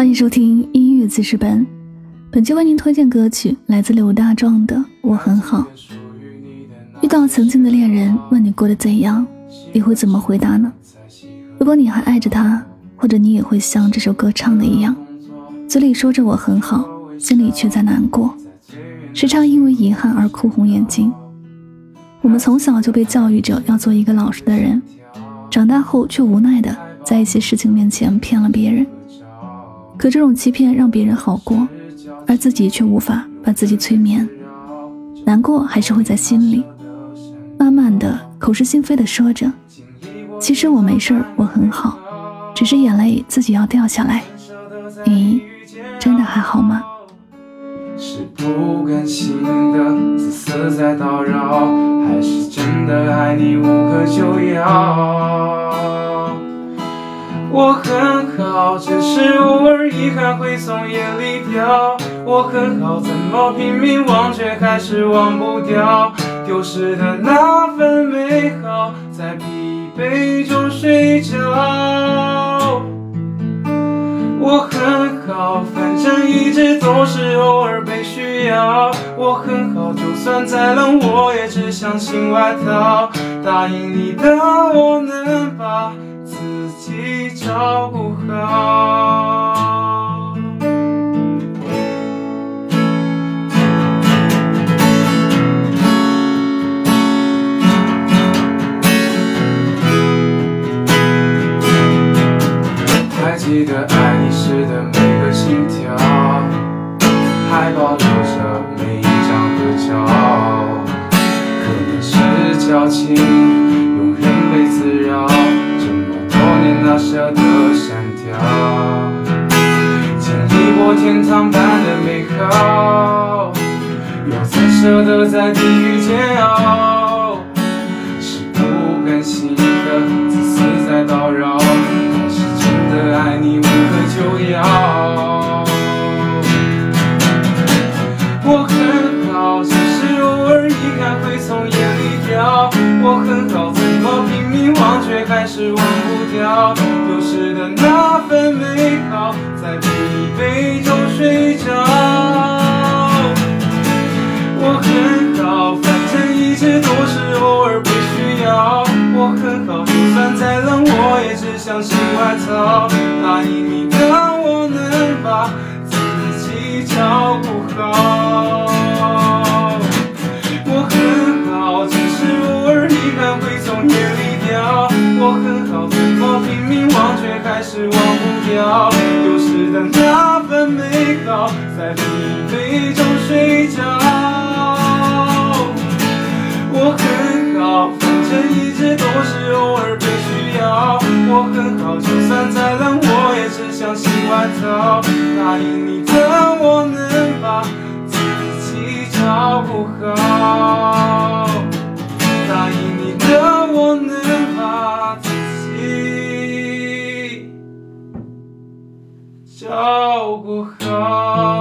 欢迎收听音乐记事本，本期为您推荐歌曲来自刘大壮的《我很好》。遇到曾经的恋人问你过得怎样，你会怎么回答呢？如果你还爱着他，或者你也会像这首歌唱的一样，嘴里说着我很好，心里却在难过，时常因为遗憾而哭红眼睛。我们从小就被教育着要做一个老实的人，长大后却无奈的在一些事情面前骗了别人。可这种欺骗让别人好过，而自己却无法把自己催眠，难过还是会在心里，慢慢的口是心非的说着，其实我没事我很好，只是眼泪自己要掉下来。你真的还好吗？是不甘心的自私在叨扰，还是真的爱你无可救药？我很好，只是偶尔还会从眼里掉。我很好，怎么拼命忘却还是忘不掉？丢失的那份美好，在疲惫中睡着。我很好，反正一直都是偶尔被需要。我很好，就算再冷，我也只想新外套。答应你的，我能把自己照顾好。记得爱你时的每个心跳，还保留着每一张合照。可能是矫情，庸人被滋扰。这么？多年哪舍得删掉？经历过天堂般的美好，又怎舍得在地狱煎熬？是不甘心的自私在叨扰，掉？丢失的那份美好，在疲惫中睡着。我很好，反正一直都是偶尔被需要。我很好，就算再冷，我也只想新外套。答应你的，我能把自己照顾好。还是忘不掉？丢失的那份美好，在疲惫中睡着。我很好，反正一直都是偶尔被需要。我很好，就算再冷，我也只想新外套。答应你 song.